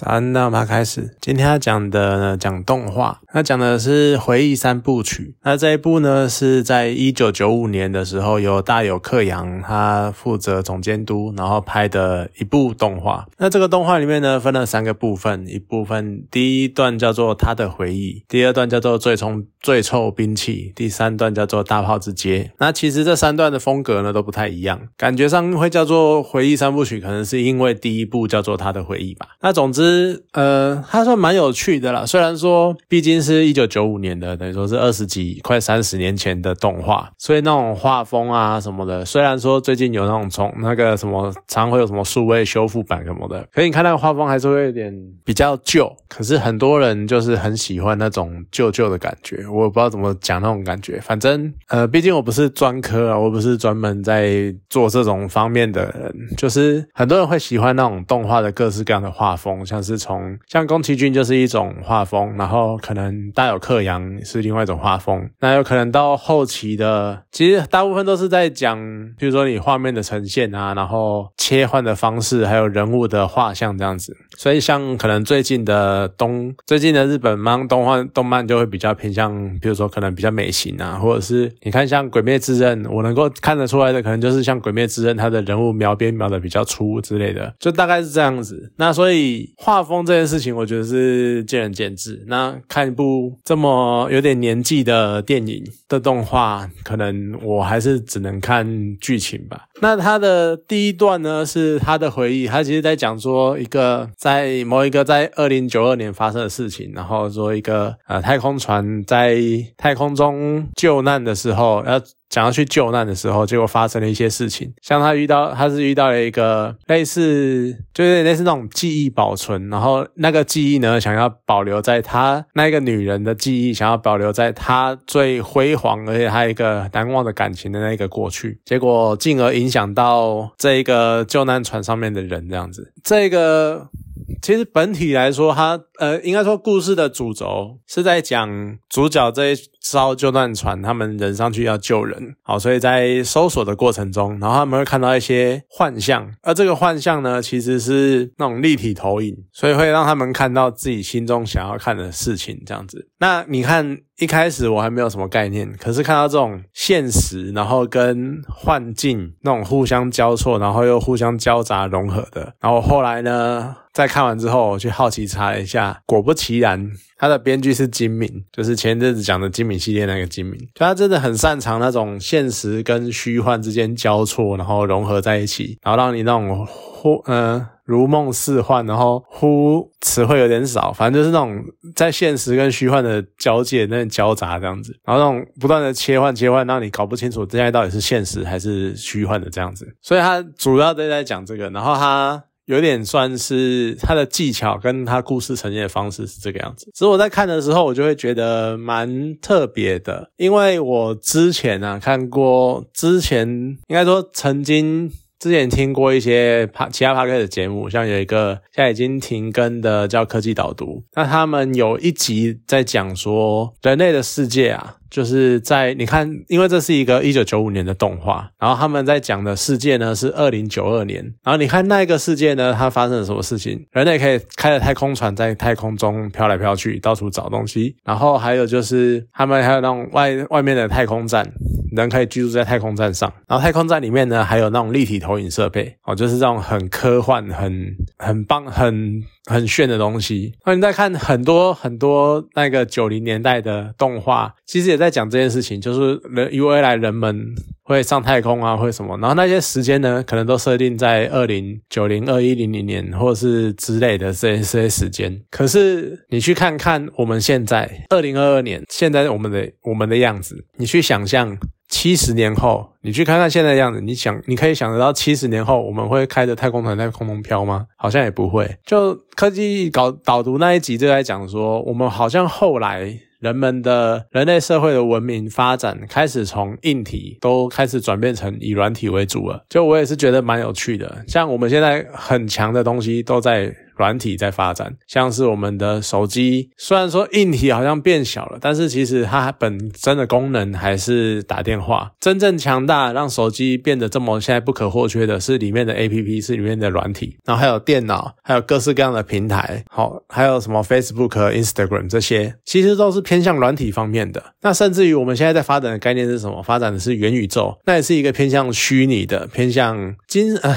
咱那我们开始，今天要讲的呢，讲动画，那讲的是回忆三部曲。那这一部呢，是在一九九五年的时候，由大友克洋他负责总监督，然后拍的一部动画。那这个动画里面呢，分了三个部分，一部分第一段叫做他的回忆，第二段叫做最终最臭兵器，第三段叫做大炮之街。那其实这三段的风格呢都不太一样，感觉上会叫做回忆三部曲，可能是因为第一部叫做他的回忆吧。那总之。呃，它算蛮有趣的啦。虽然说，毕竟是一九九五年的，等于说是二十几、快三十年前的动画，所以那种画风啊什么的，虽然说最近有那种从那个什么，常会有什么数位修复版什么的，可你看那个画风还是会有点比较旧。可是很多人就是很喜欢那种旧旧的感觉，我也不知道怎么讲那种感觉。反正呃，毕竟我不是专科啊，我不是专门在做这种方面的人，就是很多人会喜欢那种动画的各式各样的画风，像。是从像宫崎骏就是一种画风，然后可能大有克洋是另外一种画风，那有可能到后期的，其实大部分都是在讲，比如说你画面的呈现啊，然后切换的方式，还有人物的画像这样子。所以像可能最近的东，最近的日本漫动画动漫就会比较偏向，嗯比如说可能比较美型啊，或者是你看像鬼灭之刃，我能够看得出来的，可能就是像鬼灭之刃，它的人物描边描的比较粗之类的，就大概是这样子。那所以。画风这件事情，我觉得是见仁见智。那看一部这么有点年纪的电影的动画，可能我还是只能看剧情吧。那他的第一段呢，是他的回忆，他其实在讲说一个在某一个在二零九二年发生的事情，然后说一个呃太空船在在太空中救难的时候要。想要去救难的时候，结果发生了一些事情。像他遇到，他是遇到了一个类似，就是类似那种记忆保存，然后那个记忆呢，想要保留在他那个女人的记忆，想要保留在他最辉煌而且还有一个难忘的感情的那个过去，结果进而影响到这一个救难船上面的人，这样子，这个。其实本体来说，它呃，应该说故事的主轴是在讲主角这一艘救难船，他们人上去要救人，好，所以在搜索的过程中，然后他们会看到一些幻象，而这个幻象呢，其实是那种立体投影，所以会让他们看到自己心中想要看的事情，这样子。那你看。一开始我还没有什么概念，可是看到这种现实，然后跟幻境那种互相交错，然后又互相交杂融合的，然后后来呢，在看完之后，我去好奇查了一下，果不其然，他的编剧是金敏，就是前阵子讲的金敏系列那个金敏，就他真的很擅长那种现实跟虚幻之间交错，然后融合在一起，然后让你那种忽嗯。如梦似幻，然后忽词汇有点少，反正就是那种在现实跟虚幻的交界那种交杂这样子，然后那种不断的切换切换，让你搞不清楚现在到底是现实还是虚幻的这样子。所以他主要都在讲这个，然后他有点算是他的技巧跟他故事呈现的方式是这个样子。所以我在看的时候，我就会觉得蛮特别的，因为我之前啊看过，之前应该说曾经。之前听过一些帕其他帕克的节目，像有一个现在已经停更的叫科技导读，那他们有一集在讲说人类的世界啊。就是在你看，因为这是一个一九九五年的动画，然后他们在讲的世界呢是二零九二年，然后你看那个世界呢，它发生了什么事情？人类可以开着太空船在太空中飘来飘去，到处找东西，然后还有就是他们还有那种外外面的太空站，人可以居住在太空站上，然后太空站里面呢还有那种立体投影设备，哦，就是这种很科幻、很很棒、很。很炫的东西。那你再看很多很多那个九零年代的动画，其实也在讲这件事情，就是人以未来人们会上太空啊，会什么？然后那些时间呢，可能都设定在二零九零、二一零零年，或者是之类的这些这些时间。可是你去看看我们现在二零二二年，现在我们的我们的样子，你去想象。七十年后，你去看看现在的样子，你想，你可以想得到七十年后我们会开着太空船在空中飘吗？好像也不会。就科技搞导读那一集就在讲说，我们好像后来人们的人类社会的文明发展开始从硬体都开始转变成以软体为主了。就我也是觉得蛮有趣的，像我们现在很强的东西都在。软体在发展，像是我们的手机，虽然说硬体好像变小了，但是其实它本身的功能还是打电话。真正强大让手机变得这么现在不可或缺的是里面的 A P P，是里面的软体，然后还有电脑，还有各式各样的平台，好，还有什么 Facebook、Instagram 这些，其实都是偏向软体方面的。那甚至于我们现在在发展的概念是什么？发展的是元宇宙，那也是一个偏向虚拟的，偏向精呃。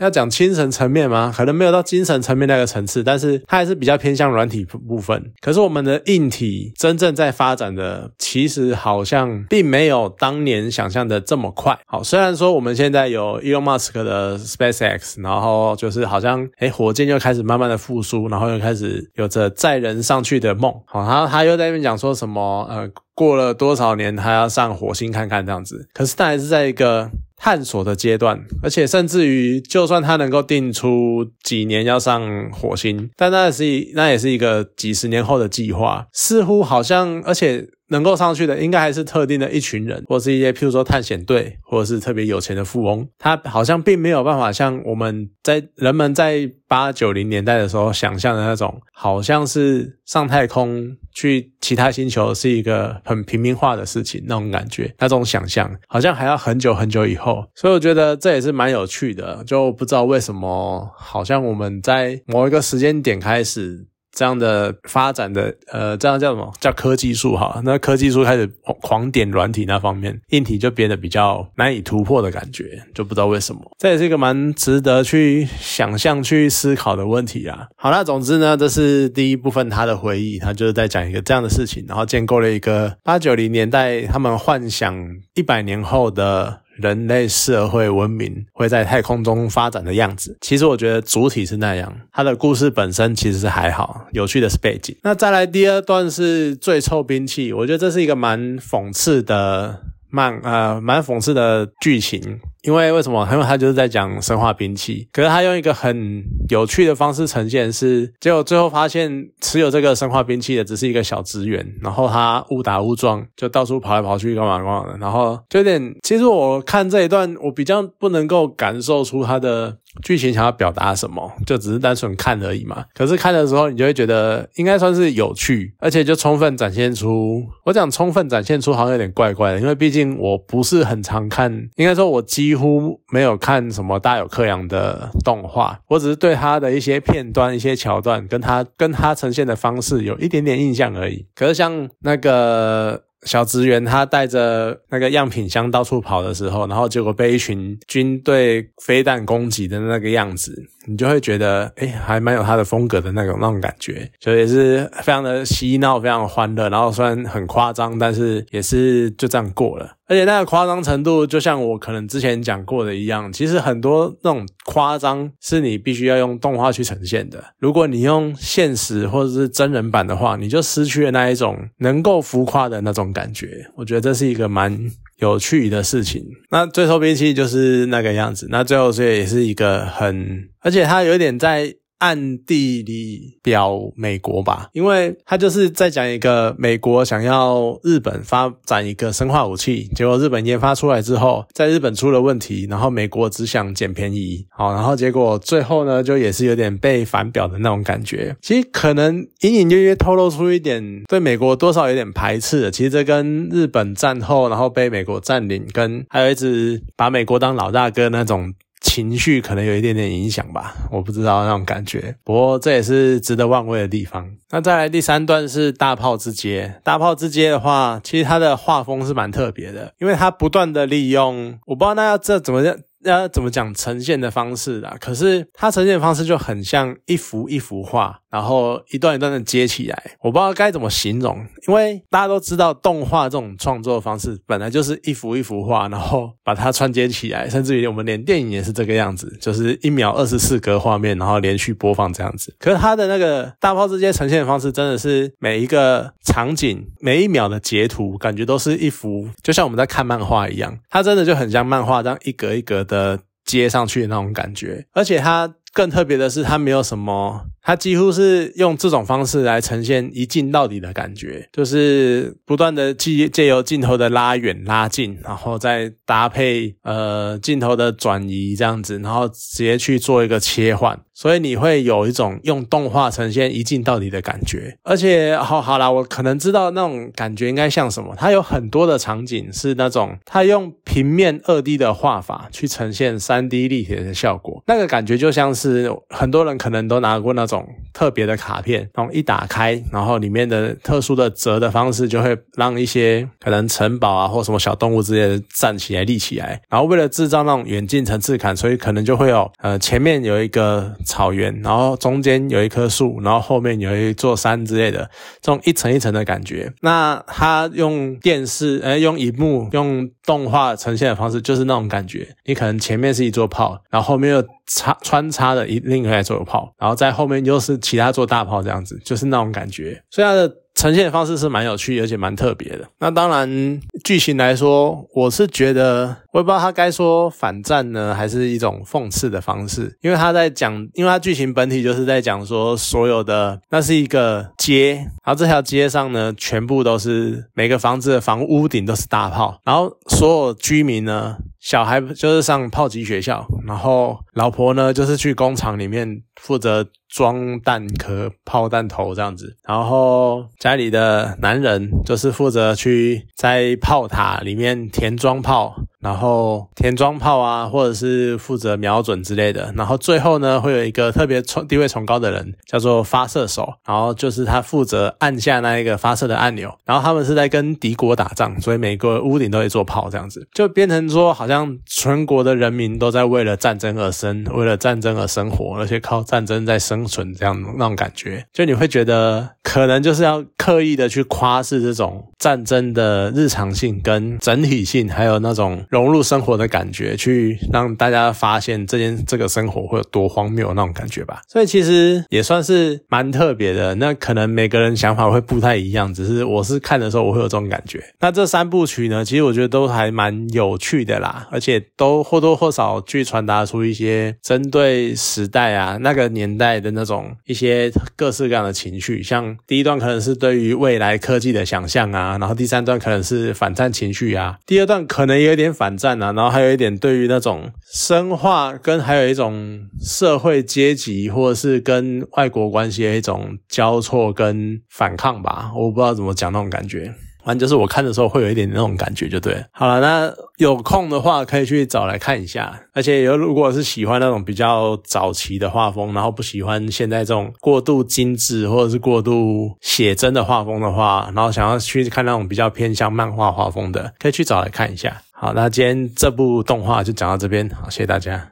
要讲精神层面吗？可能没有到精神层面那个层次，但是它还是比较偏向软体部分。可是我们的硬体真正在发展的，其实好像并没有当年想象的这么快。好，虽然说我们现在有 Elon Musk 的 SpaceX，然后就是好像哎，火箭又开始慢慢的复苏，然后又开始有着载人上去的梦。好，然后他又在那边讲说什么呃，过了多少年他要上火星看看这样子。可是他还是在一个。探索的阶段，而且甚至于，就算他能够定出几年要上火星，但那是那也是一个几十年后的计划，似乎好像，而且。能够上去的，应该还是特定的一群人，或是一些譬如说探险队，或者是特别有钱的富翁。他好像并没有办法像我们在人们在八九零年代的时候想象的那种，好像是上太空去其他星球是一个很平民化的事情那种感觉，那种想象好像还要很久很久以后。所以我觉得这也是蛮有趣的，就不知道为什么，好像我们在某一个时间点开始。这样的发展的，呃，这样叫什么叫科技树哈？那科技树开始狂点软体那方面，硬体就变得比较难以突破的感觉，就不知道为什么。这也是一个蛮值得去想象、去思考的问题啊。好了，总之呢，这是第一部分他的回忆，他就是在讲一个这样的事情，然后建构了一个八九零年代他们幻想一百年后的。人类社会文明会在太空中发展的样子，其实我觉得主体是那样，它的故事本身其实是还好，有趣的是背景。那再来第二段是最臭兵器，我觉得这是一个蛮讽刺的漫，呃，蛮讽刺的剧情。因为为什么？因为他就是在讲生化兵器，可是他用一个很有趣的方式呈现，是结果最后发现持有这个生化兵器的只是一个小职员，然后他误打误撞就到处跑来跑去干嘛干嘛的，然后就有点。其实我看这一段，我比较不能够感受出他的剧情想要表达什么，就只是单纯看而已嘛。可是看的时候，你就会觉得应该算是有趣，而且就充分展现出，我讲充分展现出好像有点怪怪的，因为毕竟我不是很常看，应该说我几。几乎没有看什么大有克洋的动画，我只是对他的一些片段、一些桥段，跟他跟他呈现的方式有一点点印象而已。可是像那个小职员，他带着那个样品箱到处跑的时候，然后结果被一群军队飞弹攻击的那个样子。你就会觉得，哎，还蛮有他的风格的那种那种感觉，所以也是非常的嬉闹，非常欢乐。然后虽然很夸张，但是也是就这样过了。而且那个夸张程度，就像我可能之前讲过的一样，其实很多那种夸张是你必须要用动画去呈现的。如果你用现实或者是真人版的话，你就失去了那一种能够浮夸的那种感觉。我觉得这是一个蛮。有趣的事情，那最后兵器就是那个样子。那最后所以也是一个很，而且它有点在。暗地里表美国吧，因为他就是在讲一个美国想要日本发展一个生化武器，结果日本研发出来之后，在日本出了问题，然后美国只想捡便宜，好，然后结果最后呢，就也是有点被反表的那种感觉。其实可能隐隐约约透露出一点对美国多少有点排斥。其实这跟日本战后然后被美国占领，跟还有一直把美国当老大哥那种。情绪可能有一点点影响吧，我不知道那种感觉。不过这也是值得玩味的地方。那再来第三段是大炮之街。大炮之街的话，其实它的画风是蛮特别的，因为它不断的利用，我不知道那要这怎么样。要怎么讲呈现的方式啦？可是它呈现的方式就很像一幅一幅画，然后一段一段的接起来。我不知道该怎么形容，因为大家都知道动画这种创作方式本来就是一幅一幅画，然后把它串接起来。甚至于我们连电影也是这个样子，就是一秒二十四格画面，然后连续播放这样子。可是它的那个大炮之间呈现的方式，真的是每一个场景每一秒的截图，感觉都是一幅，就像我们在看漫画一样。它真的就很像漫画这样一格一格的。的接上去的那种感觉，而且它更特别的是，它没有什么。它几乎是用这种方式来呈现一镜到底的感觉，就是不断的借借由镜头的拉远、拉近，然后再搭配呃镜头的转移这样子，然后直接去做一个切换。所以你会有一种用动画呈现一镜到底的感觉。而且，好好啦，我可能知道那种感觉应该像什么。它有很多的场景是那种，它用平面二 D 的画法去呈现三 D 立体的效果，那个感觉就像是很多人可能都拿过那种特别的卡片，然后一打开，然后里面的特殊的折的方式，就会让一些可能城堡啊或什么小动物之类的站起来立起来。然后为了制造那种远近层次感，所以可能就会有呃前面有一个草原，然后中间有一棵树，然后后面有一座山之类的，这种一层一层的感觉。那它用电视，呃，用荧幕，用动画呈现的方式，就是那种感觉。你可能前面是一座炮，然后后面又插穿插的一另外一座炮，然后在后面又是其他座大炮，这样子，就是那种感觉。所以它的。呈现方式是蛮有趣，而且蛮特别的。那当然，剧情来说，我是觉得，我也不知道他该说反战呢，还是一种讽刺的方式。因为他在讲，因为他剧情本体就是在讲说，所有的那是一个街，然后这条街上呢，全部都是每个房子的房屋顶都是大炮，然后所有居民呢。小孩就是上炮击学校，然后老婆呢就是去工厂里面负责装弹壳、炮弹头这样子，然后家里的男人就是负责去在炮塔里面填装炮。然后填装炮啊，或者是负责瞄准之类的。然后最后呢，会有一个特别崇地位崇高的人，叫做发射手。然后就是他负责按下那一个发射的按钮。然后他们是在跟敌国打仗，所以每个屋顶都会做炮，这样子就变成说，好像全国的人民都在为了战争而生，为了战争而生活，而且靠战争在生存，这样那种感觉。就你会觉得，可能就是要刻意的去夸示这种战争的日常性跟整体性，还有那种。融入生活的感觉，去让大家发现这件这个生活会有多荒谬那种感觉吧。所以其实也算是蛮特别的。那可能每个人想法会不太一样，只是我是看的时候我会有这种感觉。那这三部曲呢，其实我觉得都还蛮有趣的啦，而且都或多或少去传达出一些针对时代啊那个年代的那种一些各式各样的情绪。像第一段可能是对于未来科技的想象啊，然后第三段可能是反战情绪啊，第二段可能有点。反战啊，然后还有一点对于那种生化跟还有一种社会阶级或者是跟外国关系的一种交错跟反抗吧，我不知道怎么讲那种感觉，反正就是我看的时候会有一点那种感觉，就对。好了，那有空的话可以去找来看一下，而且有如果是喜欢那种比较早期的画风，然后不喜欢现在这种过度精致或者是过度写真的画风的话，然后想要去看那种比较偏向漫画画风的，可以去找来看一下。好，那今天这部动画就讲到这边，好，谢谢大家。